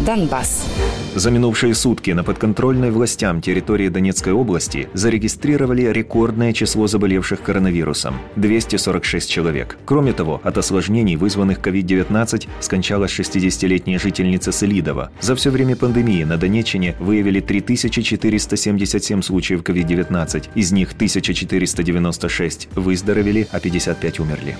Донбасс. За минувшие сутки на подконтрольной властям территории Донецкой области зарегистрировали рекордное число заболевших коронавирусом – 246 человек. Кроме того, от осложнений, вызванных COVID-19, скончалась 60-летняя жительница Селидова. За все время пандемии на Донеччине выявили 3477 случаев COVID-19, из них 1496 выздоровели, а 55 умерли.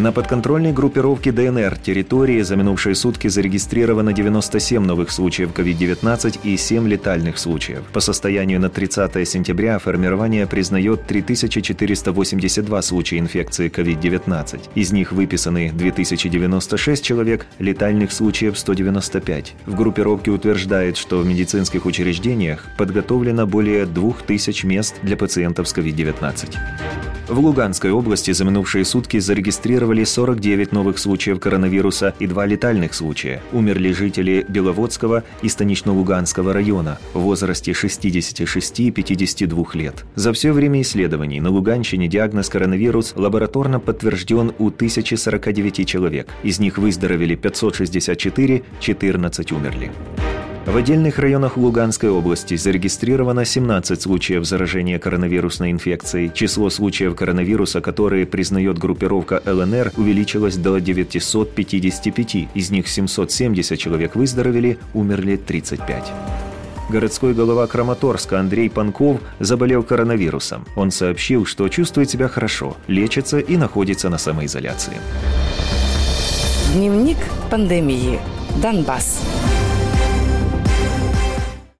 На подконтрольной группировке ДНР территории за минувшие сутки зарегистрировано 97 новых случаев COVID-19 и 7 летальных случаев. По состоянию на 30 сентября формирование признает 3482 случая инфекции COVID-19. Из них выписаны 2096 человек, летальных случаев 195. В группировке утверждает, что в медицинских учреждениях подготовлено более 2000 мест для пациентов с COVID-19. В Луганской области за минувшие сутки зарегистрировали 49 новых случаев коронавируса и два летальных случая. Умерли жители Беловодского и Станично-Луганского района в возрасте 66 и 52 лет. За все время исследований на Луганщине диагноз коронавирус лабораторно подтвержден у 1049 человек. Из них выздоровели 564, 14 умерли. В отдельных районах Луганской области зарегистрировано 17 случаев заражения коронавирусной инфекцией. Число случаев коронавируса, которые признает группировка ЛНР, увеличилось до 955. Из них 770 человек выздоровели, умерли 35 городской голова Краматорска Андрей Панков заболел коронавирусом. Он сообщил, что чувствует себя хорошо, лечится и находится на самоизоляции. Дневник пандемии. Донбасс.